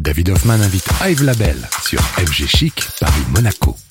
David Hoffman invite Yves Label sur FG Chic Paris-Monaco. Hoffman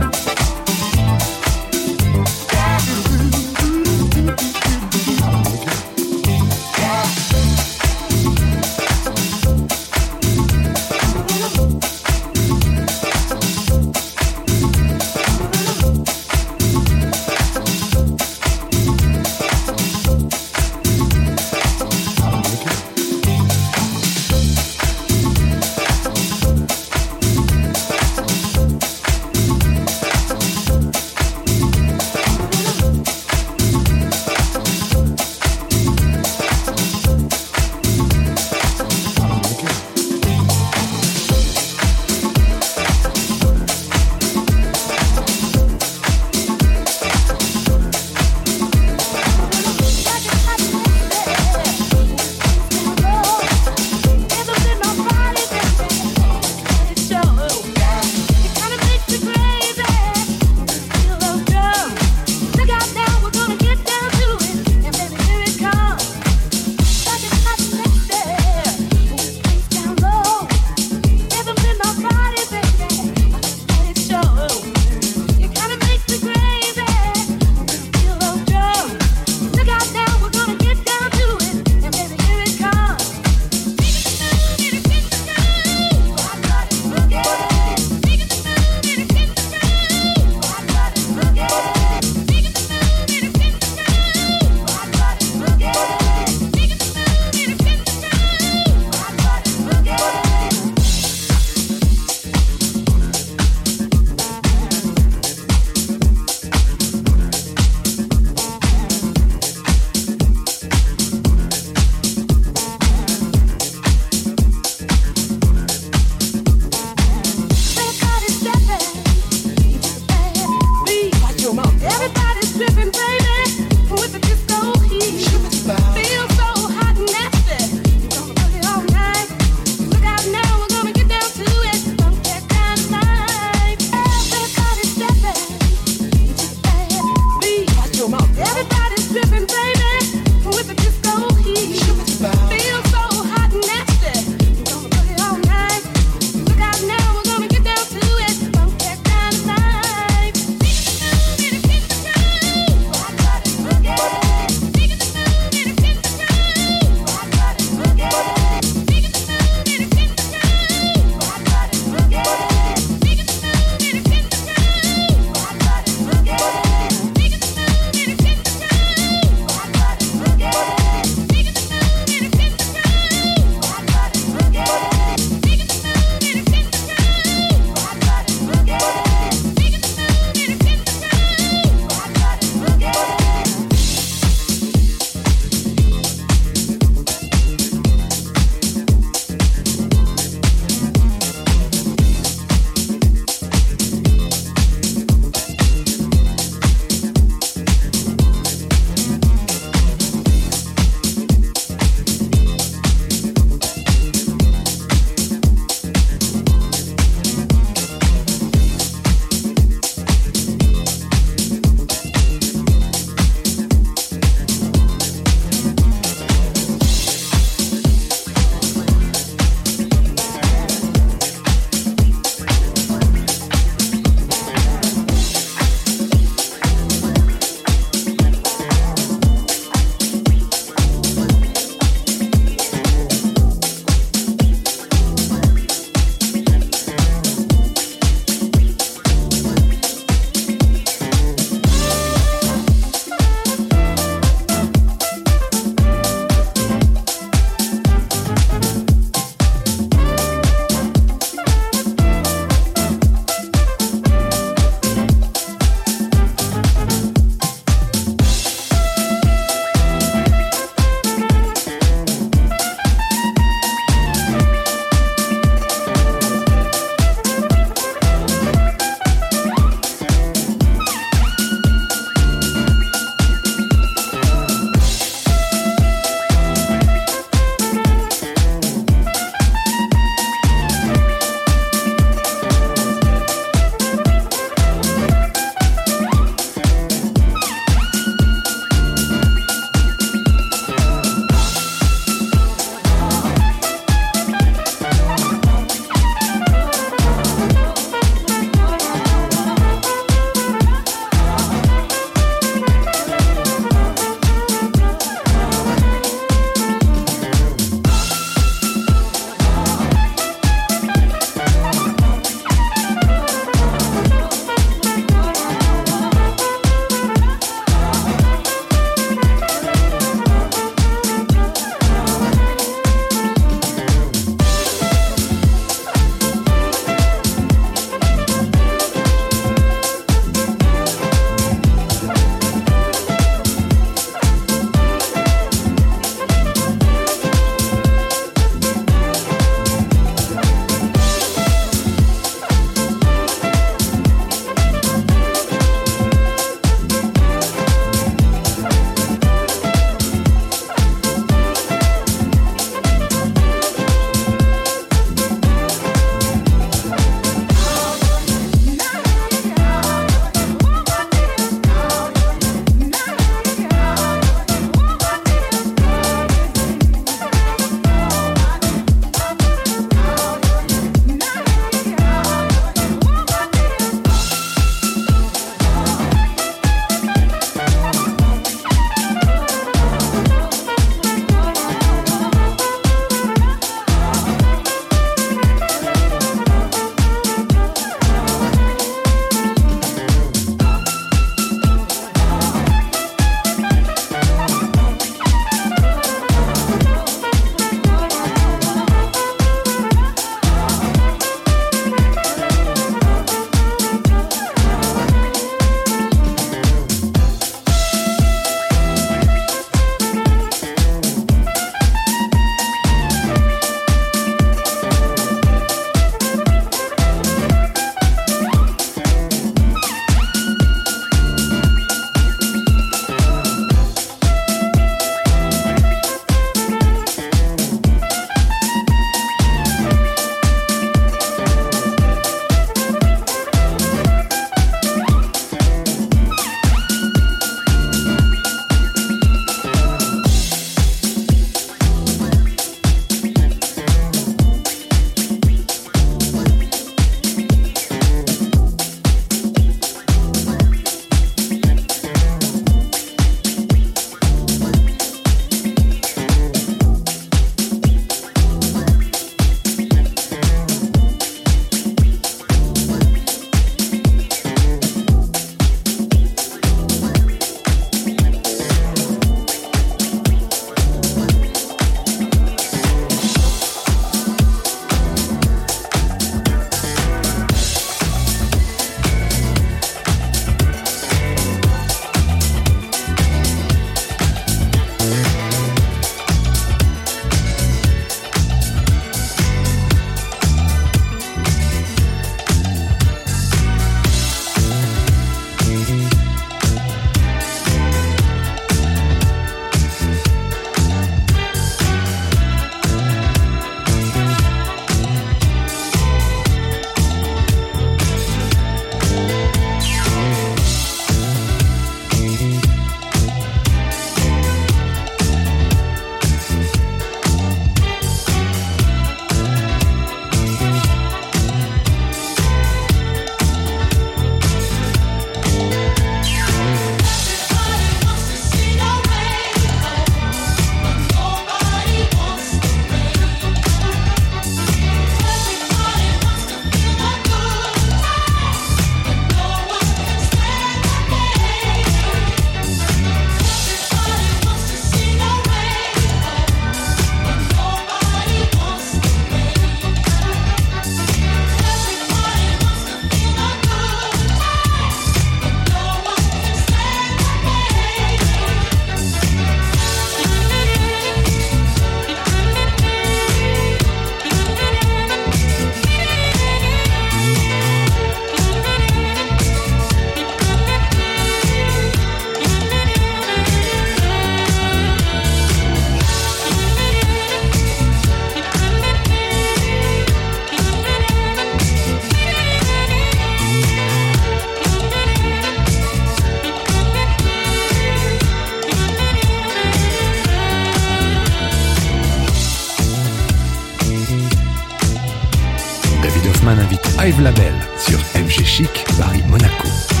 invite Yves Labelle sur MG Chic Paris Monaco.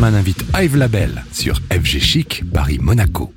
Haussmann invite Yves Labelle sur FG Chic Paris Monaco.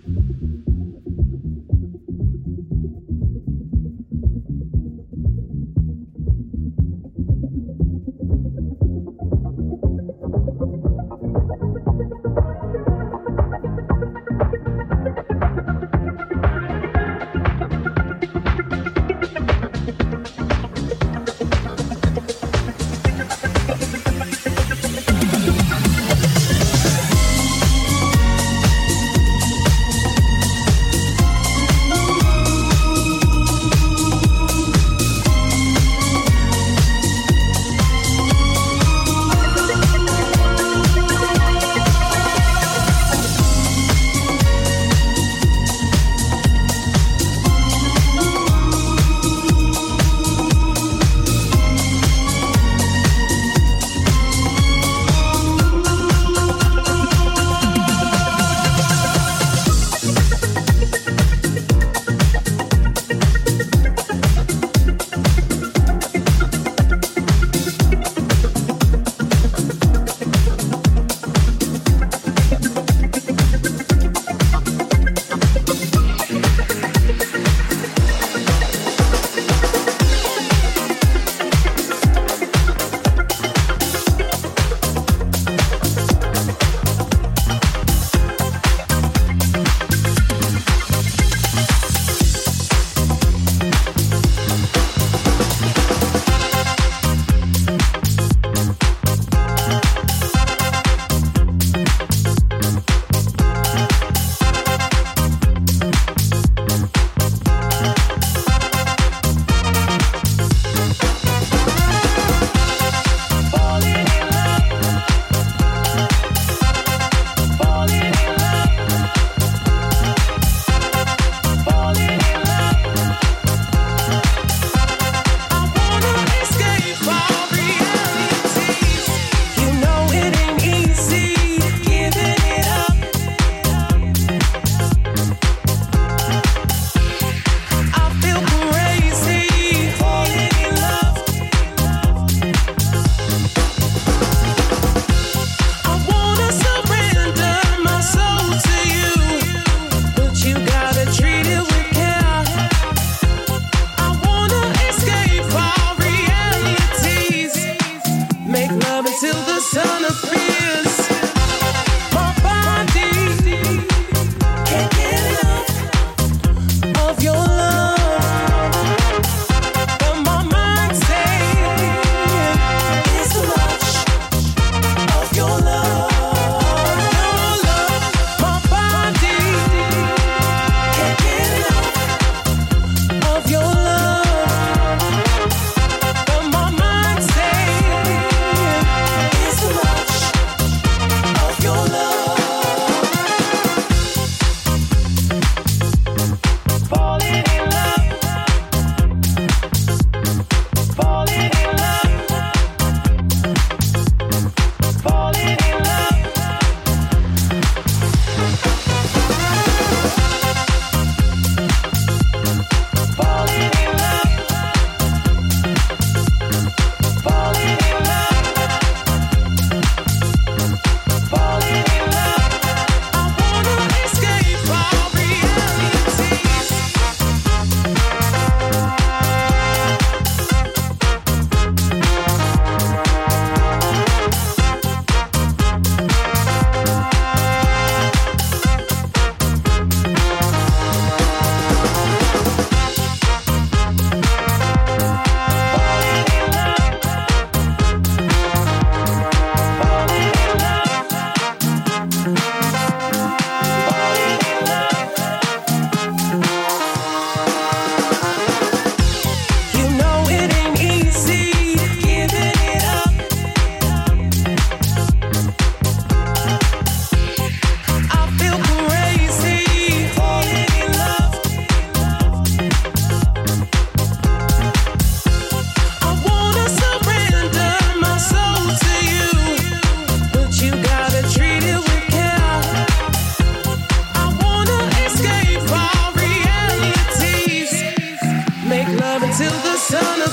son of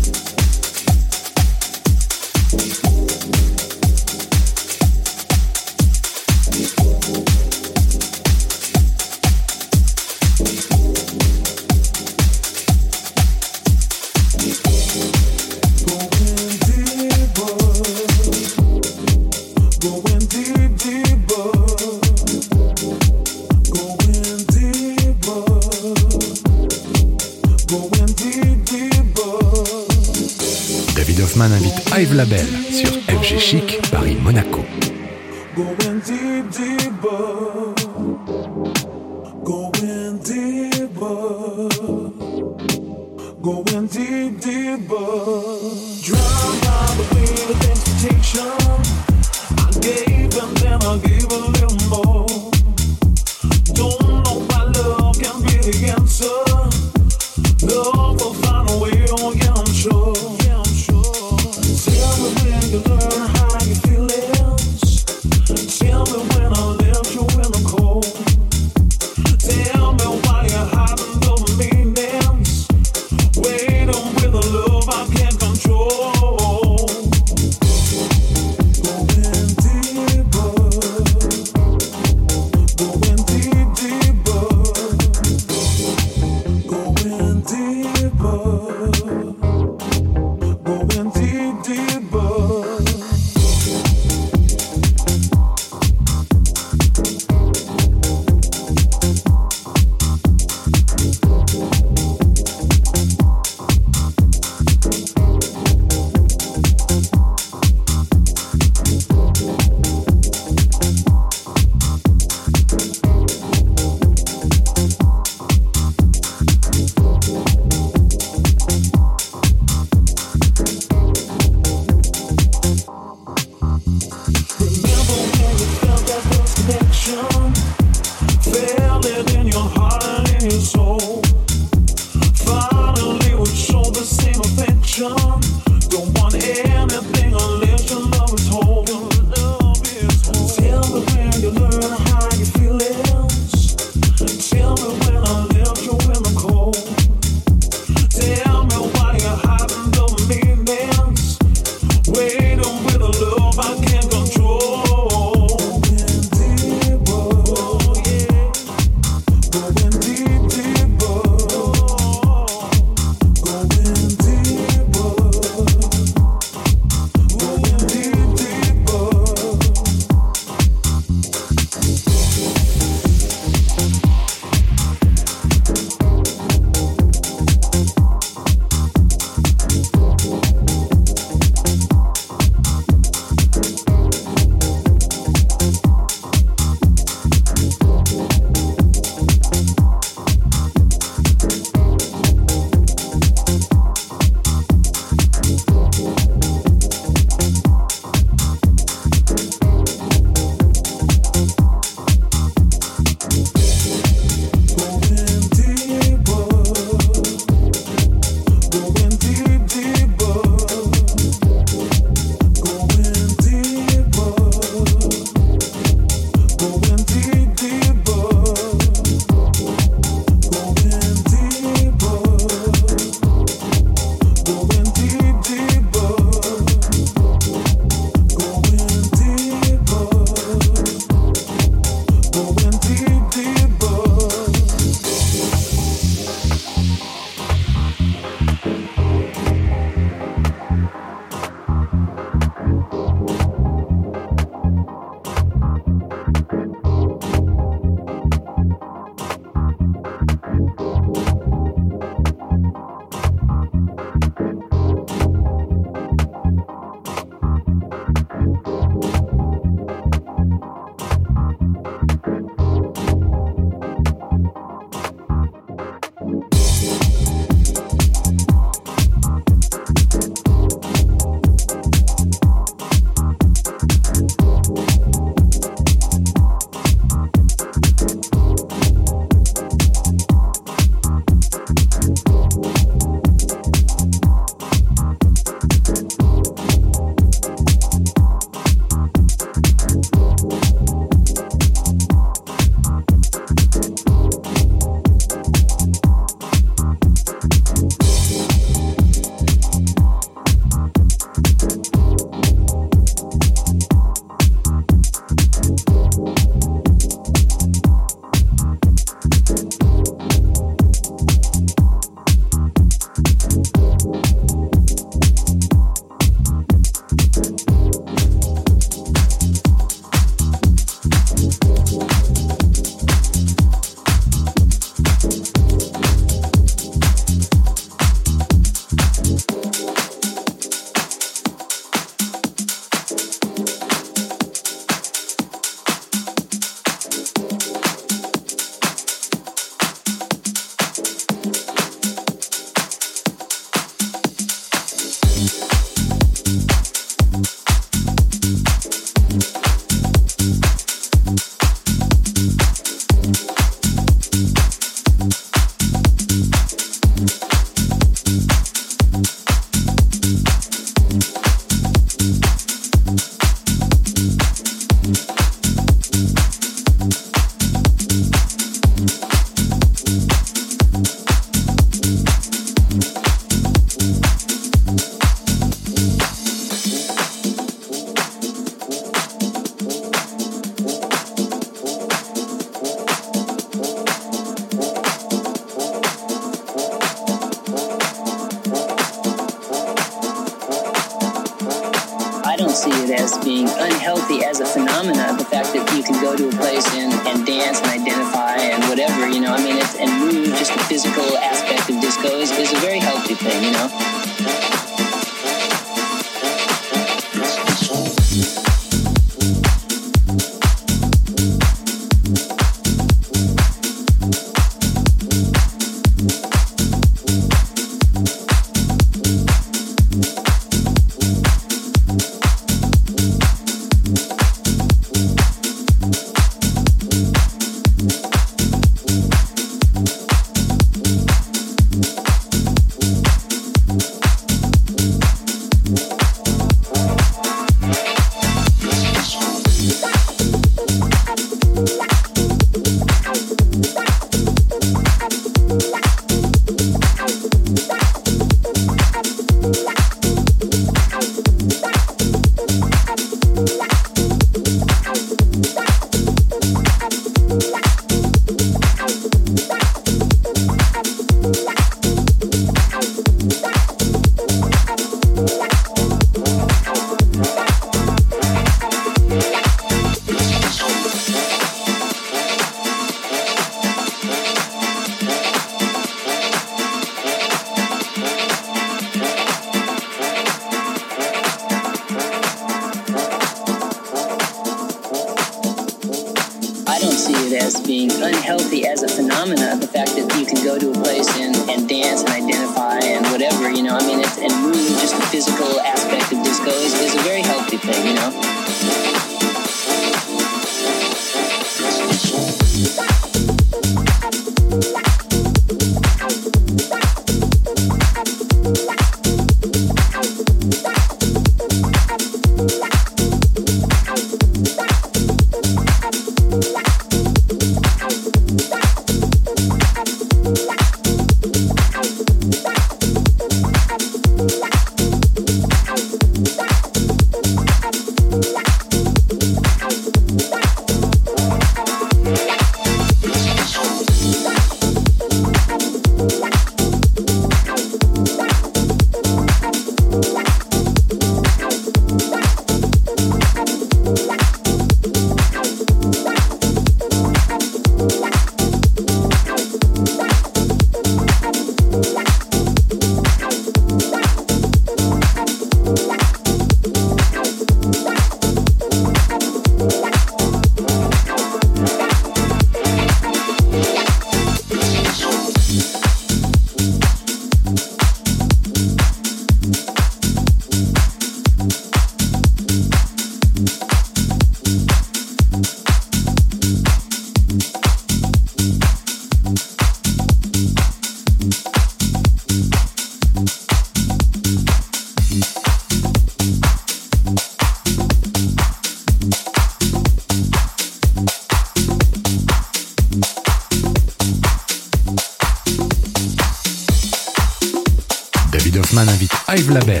Label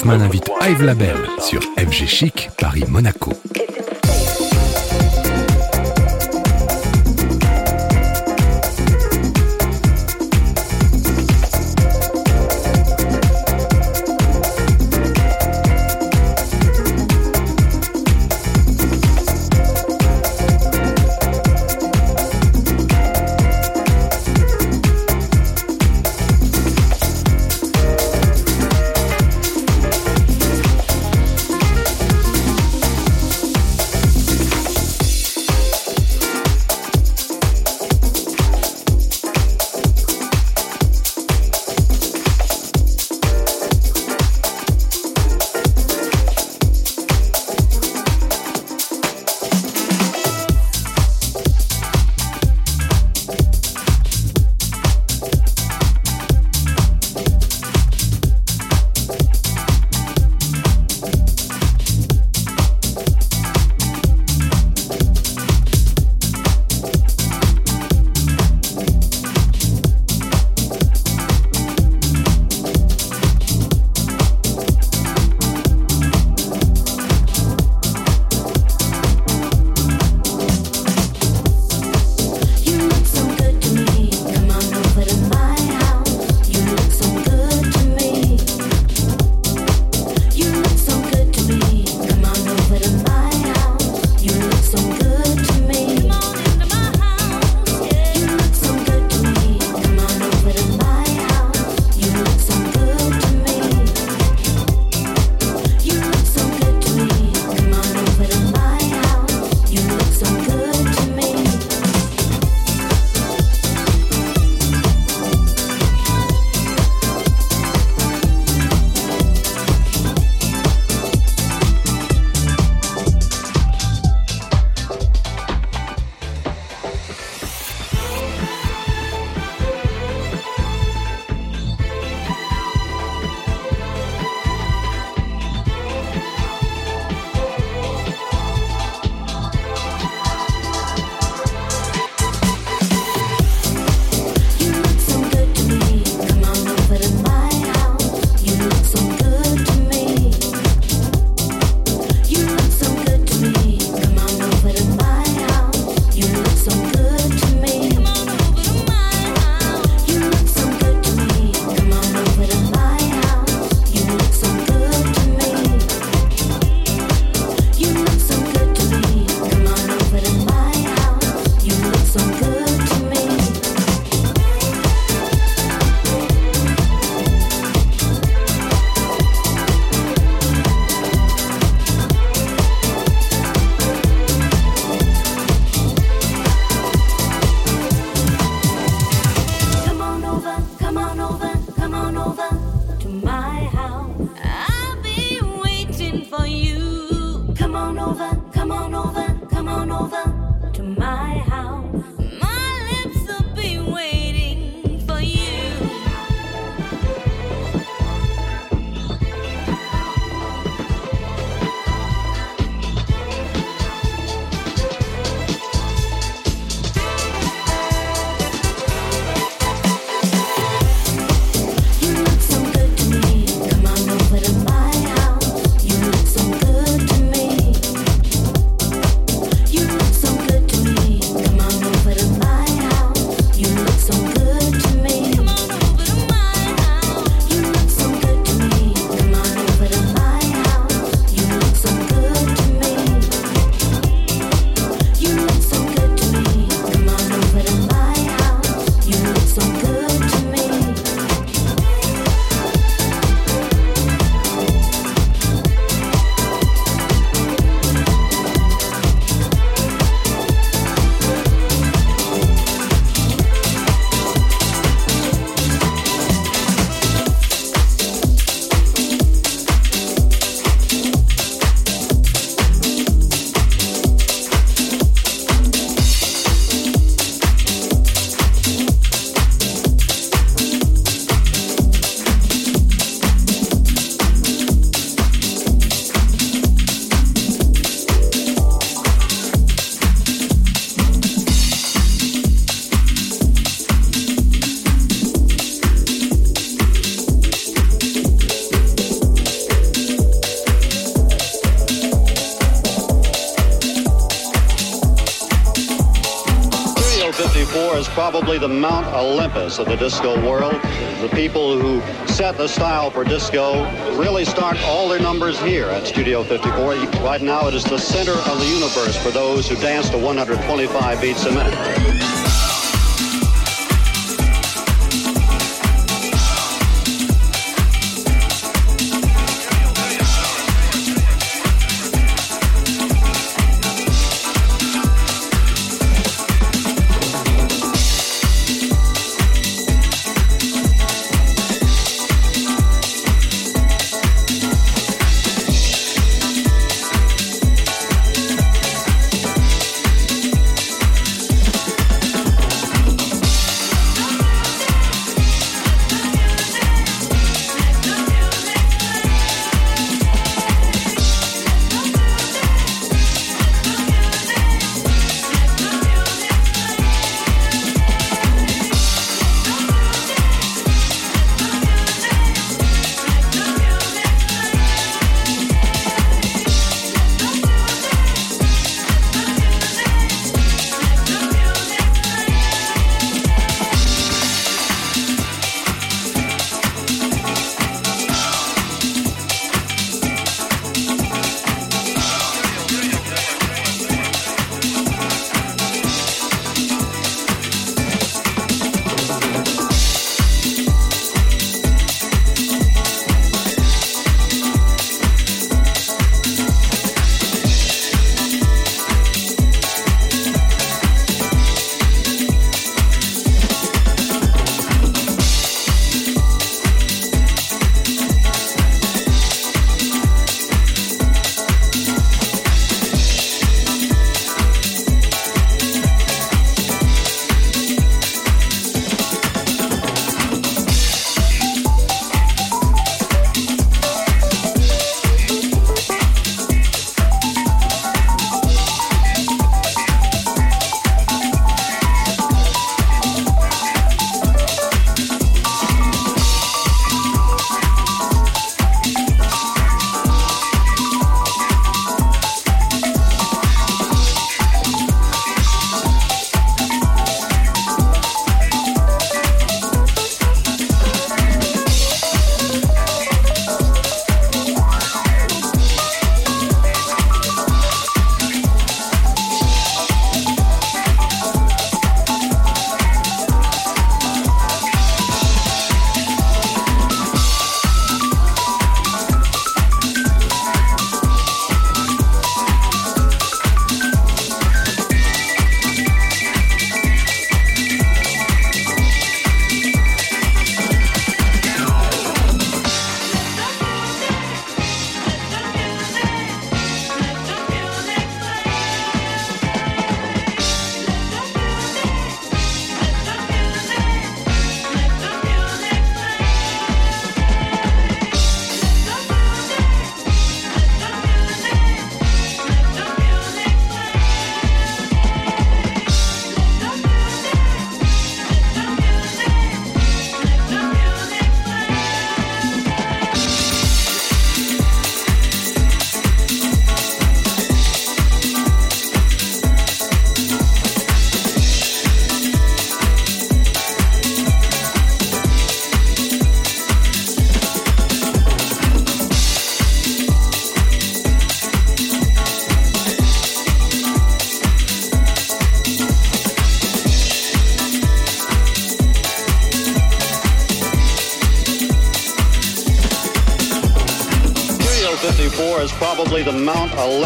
Hoffman invite Hive Label sur FG Chic Paris-Monaco. Olympus of the disco world. The people who set the style for disco really start all their numbers here at Studio 54. Right now, it is the center of the universe for those who dance to 125 beats a minute.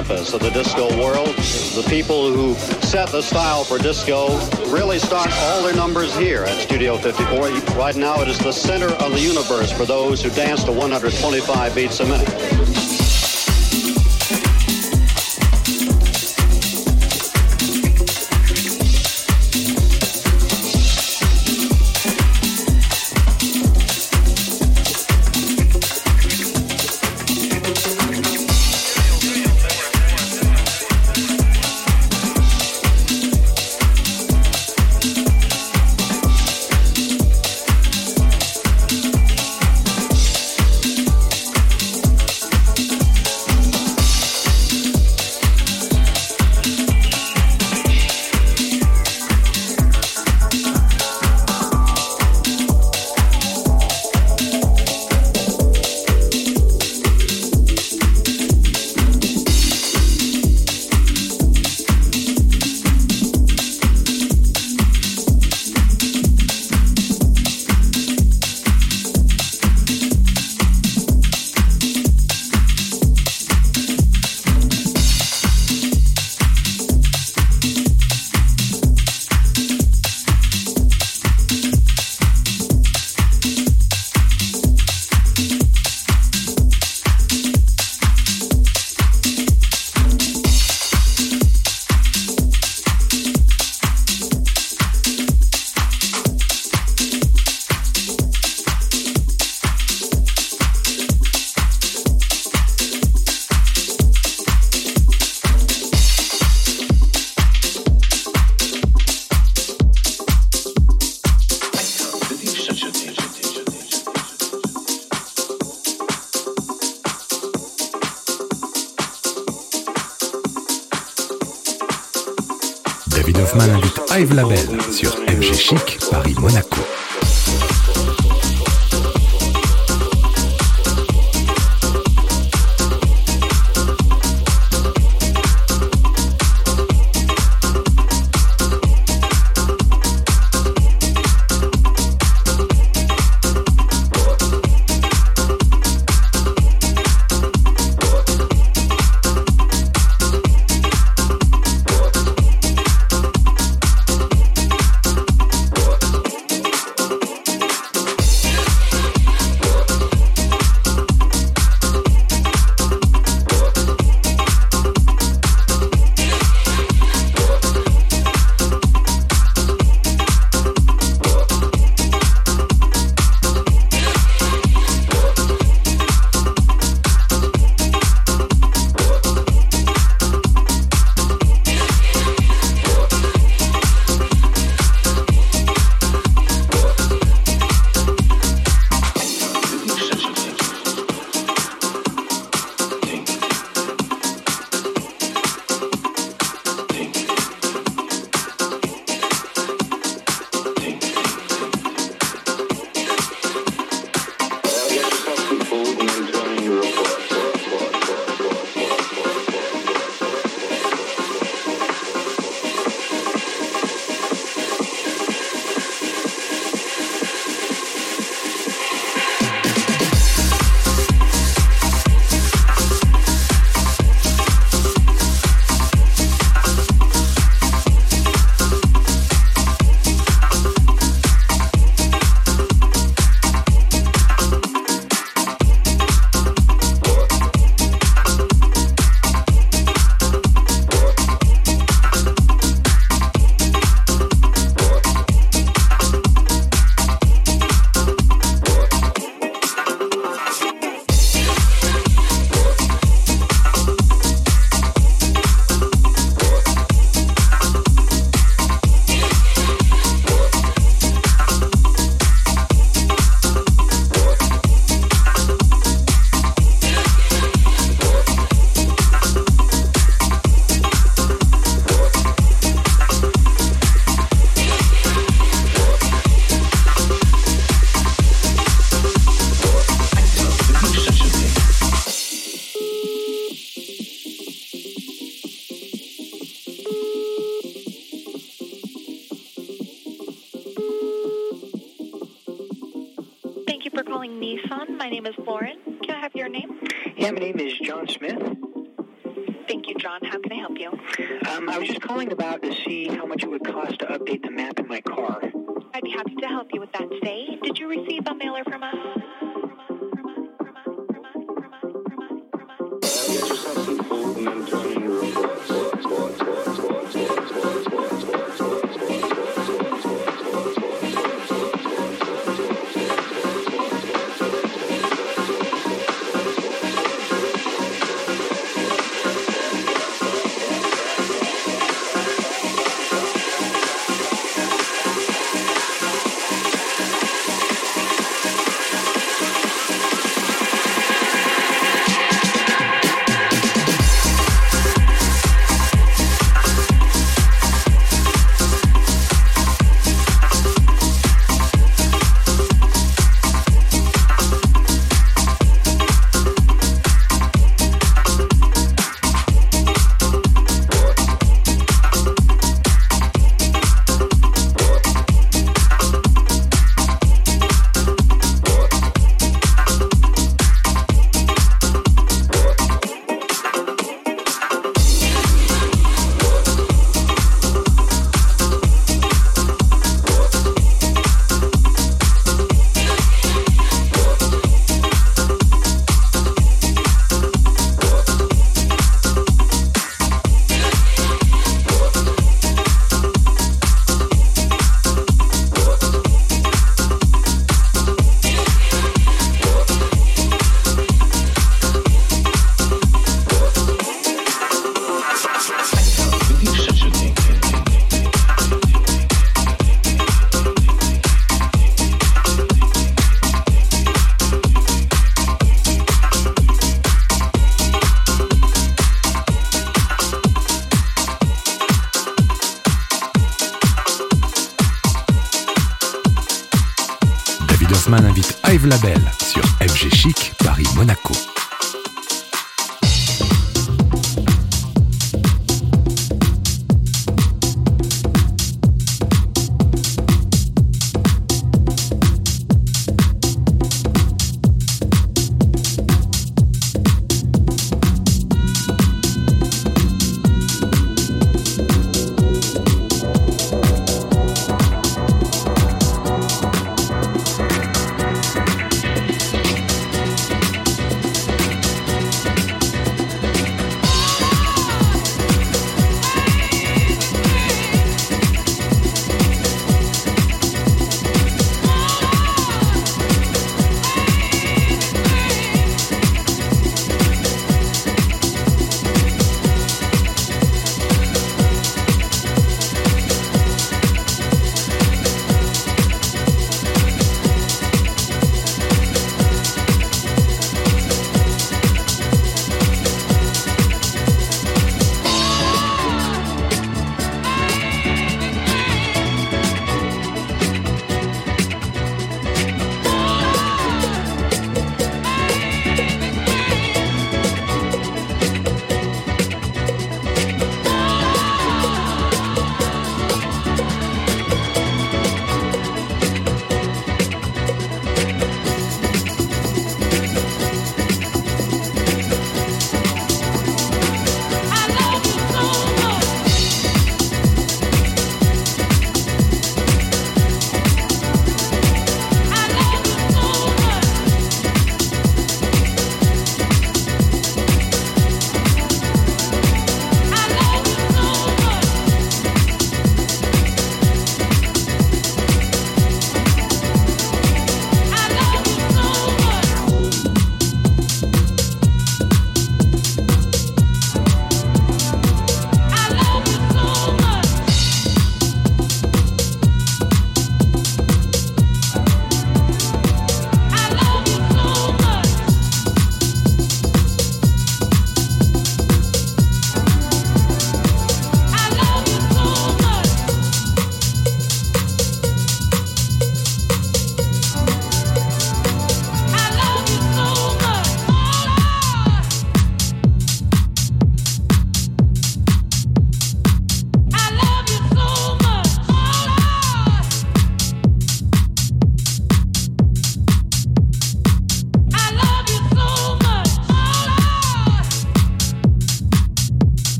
Olympus of the disco world. The people who set the style for disco really start all their numbers here at Studio 54. Right now, it is the center of the universe for those who dance to 125 beats a minute. Duffman invite Hive Label sur FG Chic Paris-Monaco.